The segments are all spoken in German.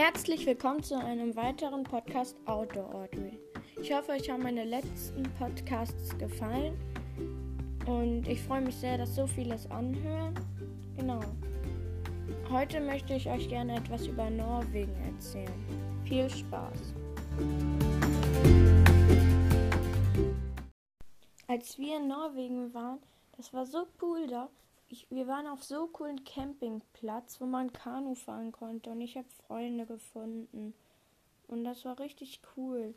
Herzlich willkommen zu einem weiteren Podcast Outdoor Audrey. Ich hoffe, euch haben meine letzten Podcasts gefallen und ich freue mich sehr, dass so vieles anhören. Genau. Heute möchte ich euch gerne etwas über Norwegen erzählen. Viel Spaß! Als wir in Norwegen waren, das war so cool da ich, wir waren auf so coolen Campingplatz, wo man Kanu fahren konnte und ich habe Freunde gefunden. Und das war richtig cool.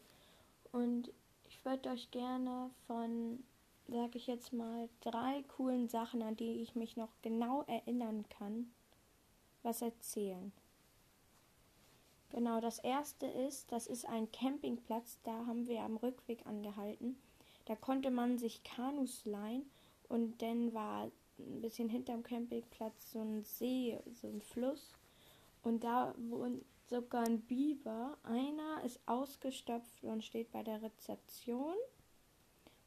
Und ich würde euch gerne von, sag ich jetzt mal, drei coolen Sachen, an die ich mich noch genau erinnern kann, was erzählen. Genau, das erste ist, das ist ein Campingplatz, da haben wir am Rückweg angehalten. Da konnte man sich Kanus leihen und dann war ein bisschen hinterm Campingplatz so ein See, so ein Fluss. Und da wohnt sogar ein Biber. Einer ist ausgestopft und steht bei der Rezeption.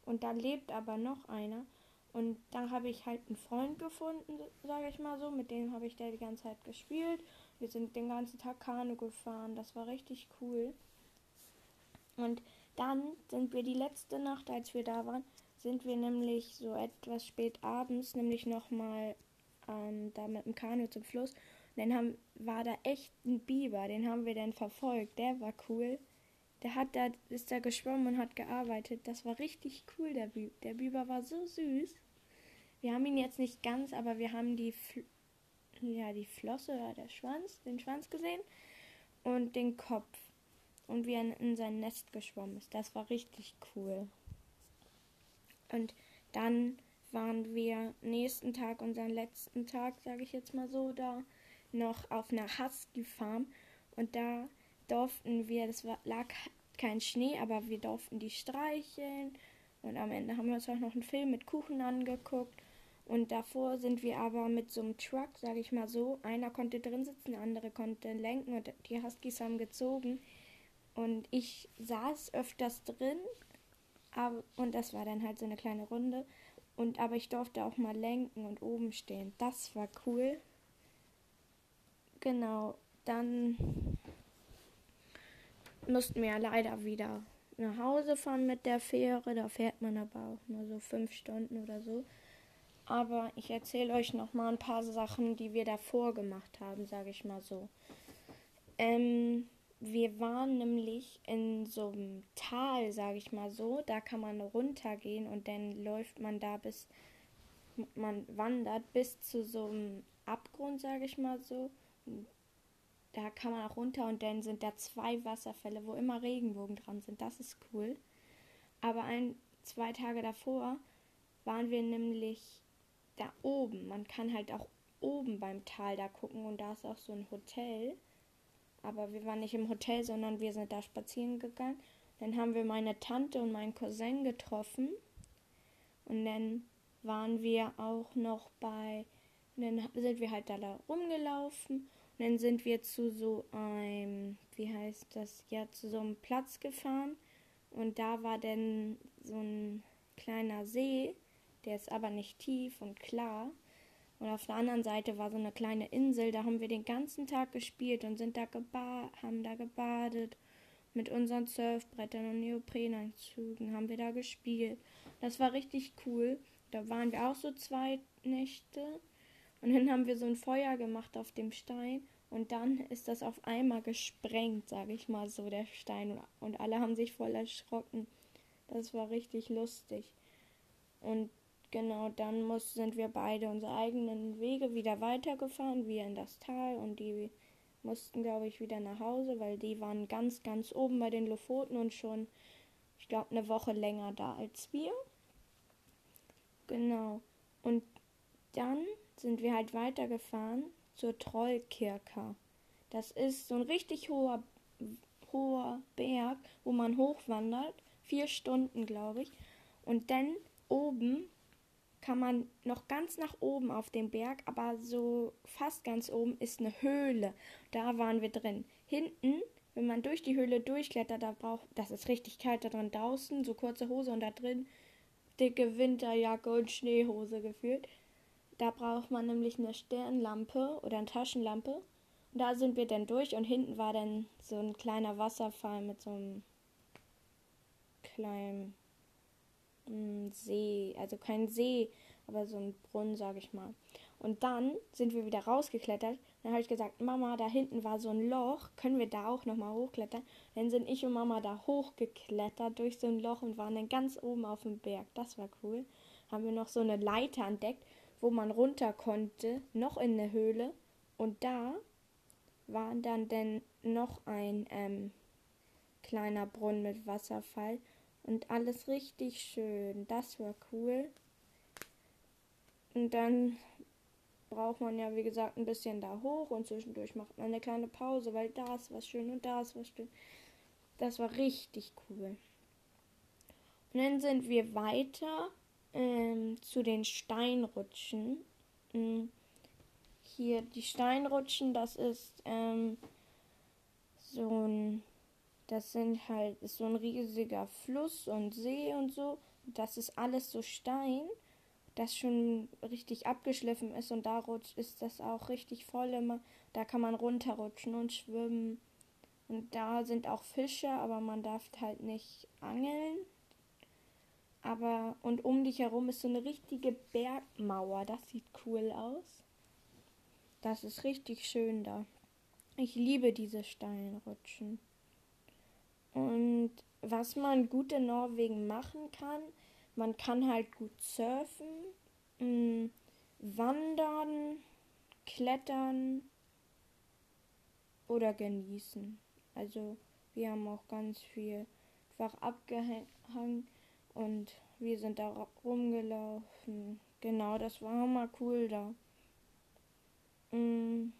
Und da lebt aber noch einer. Und da habe ich halt einen Freund gefunden, sage ich mal so. Mit dem habe ich da die ganze Zeit gespielt. Wir sind den ganzen Tag Kanu gefahren. Das war richtig cool. Und dann sind wir die letzte Nacht, als wir da waren, sind wir nämlich so etwas spät abends, nämlich nochmal ähm, da mit dem Kanu zum Fluss. Und dann haben, war da echt ein Biber, den haben wir dann verfolgt. Der war cool. Der hat da, ist da geschwommen und hat gearbeitet. Das war richtig cool, der Biber. Der Biber war so süß. Wir haben ihn jetzt nicht ganz, aber wir haben die, Fl ja, die Flosse oder der Schwanz, den Schwanz gesehen und den Kopf. Und wie er in sein Nest geschwommen ist. Das war richtig cool. Und dann waren wir nächsten Tag, unseren letzten Tag, sage ich jetzt mal so, da noch auf einer Husky Farm. Und da durften wir, das war, lag kein Schnee, aber wir durften die streicheln. Und am Ende haben wir uns auch noch einen Film mit Kuchen angeguckt. Und davor sind wir aber mit so einem Truck, sage ich mal so, einer konnte drin sitzen, der andere konnte lenken und die Huskies haben gezogen. Und ich saß öfters drin aber, und das war dann halt so eine kleine Runde. Und aber ich durfte auch mal lenken und oben stehen. Das war cool. Genau. Dann mussten wir leider wieder nach Hause fahren mit der Fähre. Da fährt man aber auch nur so fünf Stunden oder so. Aber ich erzähle euch noch mal ein paar Sachen, die wir davor gemacht haben, sage ich mal so. Ähm, wir waren nämlich in so einem Tal, sage ich mal so. Da kann man runtergehen und dann läuft man da bis, man wandert bis zu so einem Abgrund, sage ich mal so. Da kann man auch runter und dann sind da zwei Wasserfälle, wo immer Regenbogen dran sind. Das ist cool. Aber ein, zwei Tage davor waren wir nämlich da oben. Man kann halt auch oben beim Tal da gucken und da ist auch so ein Hotel. Aber wir waren nicht im Hotel, sondern wir sind da spazieren gegangen. Dann haben wir meine Tante und meinen Cousin getroffen. Und dann waren wir auch noch bei. Und dann sind wir halt da rumgelaufen. Und dann sind wir zu so einem, wie heißt das, ja, zu so einem Platz gefahren. Und da war dann so ein kleiner See. Der ist aber nicht tief und klar. Und auf der anderen Seite war so eine kleine Insel, da haben wir den ganzen Tag gespielt und sind da haben da gebadet. Mit unseren Surfbrettern und Neoprenanzügen haben wir da gespielt. Das war richtig cool. Da waren wir auch so zwei Nächte. Und dann haben wir so ein Feuer gemacht auf dem Stein. Und dann ist das auf einmal gesprengt, sage ich mal so, der Stein. Und alle haben sich voll erschrocken. Das war richtig lustig. Und Genau, dann muss, sind wir beide unsere eigenen Wege wieder weitergefahren, wir in das Tal und die mussten, glaube ich, wieder nach Hause, weil die waren ganz, ganz oben bei den Lofoten und schon, ich glaube, eine Woche länger da als wir. Genau. Und dann sind wir halt weitergefahren zur Trollkirche. Das ist so ein richtig hoher, hoher Berg, wo man hochwandert. Vier Stunden, glaube ich. Und dann oben kann man noch ganz nach oben auf dem Berg, aber so fast ganz oben ist eine Höhle. Da waren wir drin. Hinten, wenn man durch die Höhle durchklettert, da braucht, das ist richtig kalt da drin draußen, so kurze Hose und da drin dicke Winterjacke und Schneehose gefühlt. Da braucht man nämlich eine Stirnlampe oder eine Taschenlampe. Und da sind wir dann durch und hinten war dann so ein kleiner Wasserfall mit so einem kleinen mm, See, also kein See, aber so ein Brunnen, sage ich mal. Und dann sind wir wieder rausgeklettert. Dann habe ich gesagt, Mama, da hinten war so ein Loch, können wir da auch nochmal hochklettern? Dann sind ich und Mama da hochgeklettert durch so ein Loch und waren dann ganz oben auf dem Berg. Das war cool. Haben wir noch so eine Leiter entdeckt, wo man runter konnte, noch in der Höhle. Und da war dann denn noch ein ähm, kleiner Brunnen mit Wasserfall und alles richtig schön. Das war cool. Und dann braucht man ja, wie gesagt, ein bisschen da hoch und zwischendurch macht man eine kleine Pause, weil da ist was schön und da ist was schön. Das war richtig cool. Und dann sind wir weiter ähm, zu den Steinrutschen. Mhm. Hier die Steinrutschen, das ist ähm, so ein, das sind halt, ist so ein riesiger Fluss und See und so. Das ist alles so Stein das schon richtig abgeschliffen ist und da rutscht, ist das auch richtig voll immer. Da kann man runterrutschen und schwimmen. Und da sind auch Fische, aber man darf halt nicht angeln. Aber und um dich herum ist so eine richtige Bergmauer. Das sieht cool aus. Das ist richtig schön da. Ich liebe diese Steinrutschen. Und was man gut in Norwegen machen kann, man kann halt gut surfen, mh, mm, wandern, klettern oder genießen. Also wir haben auch ganz viel einfach abgehangen und wir sind da rumgelaufen. Genau, das war mal cool da. Mm,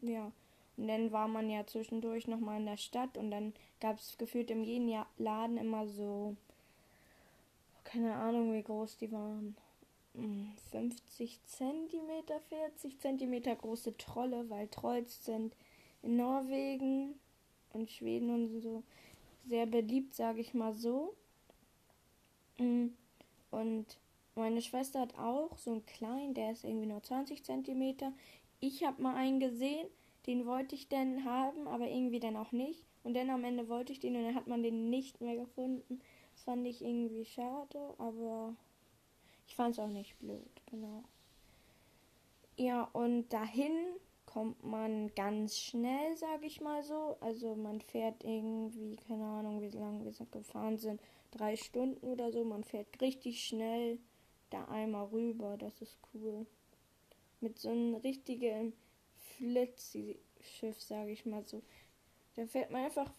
ja. Und dann war man ja zwischendurch nochmal in der Stadt und dann gab es gefühlt in jedem Laden immer so keine Ahnung, wie groß die waren. 50 cm, 40 cm große Trolle, weil Trolls sind in Norwegen und Schweden und so sehr beliebt, sage ich mal so. Mm, und meine Schwester hat auch so einen kleinen, der ist irgendwie nur 20 cm. Ich habe mal einen gesehen, den wollte ich denn haben, aber irgendwie dann auch nicht. Und dann am Ende wollte ich den und dann hat man den nicht mehr gefunden. Das fand ich irgendwie schade, aber ich fand es auch nicht blöd, genau. Ja, und dahin kommt man ganz schnell, sage ich mal so. Also man fährt irgendwie, keine Ahnung, wie lange wir gefahren sind, drei Stunden oder so. Man fährt richtig schnell da einmal rüber. Das ist cool. Mit so einem richtigen Flitzschiff, sage ich mal so. Da fährt man einfach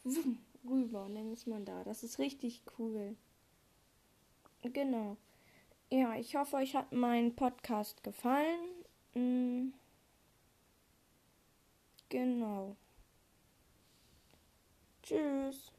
rüber und dann ist man da. Das ist richtig cool. Genau. Ja, ich hoffe, euch hat mein Podcast gefallen. Mhm. Genau. Tschüss.